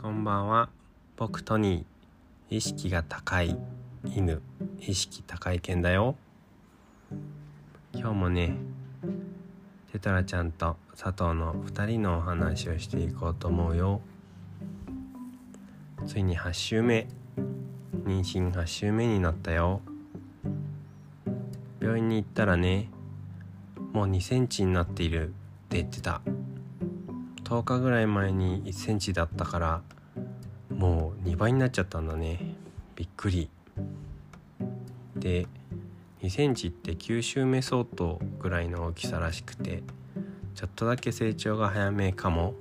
こんばんは。僕トニー。意識が高い犬。意識高い犬だよ。今日もねテトラちゃんと佐藤の2人のお話をしていこうと思うよ。ついに8週目。妊娠8週目になったよ。病院に行ったらねもう2センチになっているって言ってた。10日ぐらい前に1センチだったからもう2倍になっちゃったんだね。びっくり。で2センチって9週目相当ぐらいの大きさらしくてちょっとだけ成長が早めかも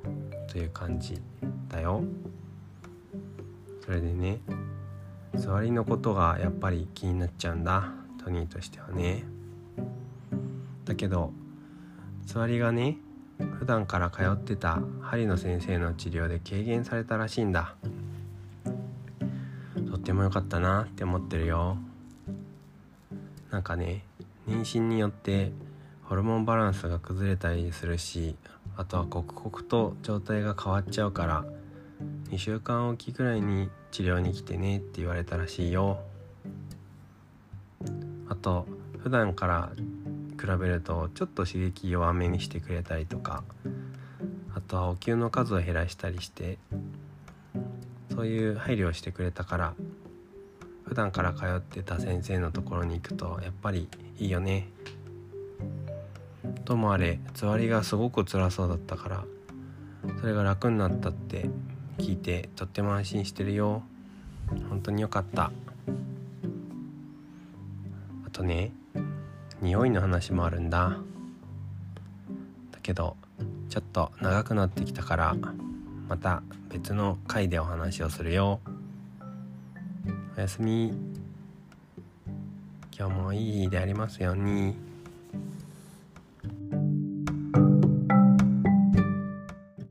という感じだよ。それでね座りのことがやっぱり気になっちゃうんだ。トニーとしてはね。だけど座りがね普段から通ってた針の先生の治療で軽減されたらしいんだ。とっても良かったなって思ってるよ。なんかね妊娠によってホルモンバランスが崩れたりするしあとは刻々と状態が変わっちゃうから2週間おきぐらいに治療に来てねって言われたらしいよ。あと普段から比べるとちょっと刺激弱めにしてくれたりとかあとはお灸の数を減らしたりしてそういう配慮をしてくれたから普段から通ってた先生のところに行くとやっぱりいいよね。ともあれつわりがすごく辛そうだったからそれが楽になったって聞いてとっても安心してるよ。本当によかった。あとね匂いの話もあるんだ。だけどちょっと長くなってきたからまた別の回でお話をするよ。おやすみ。今日もいい日でありますように。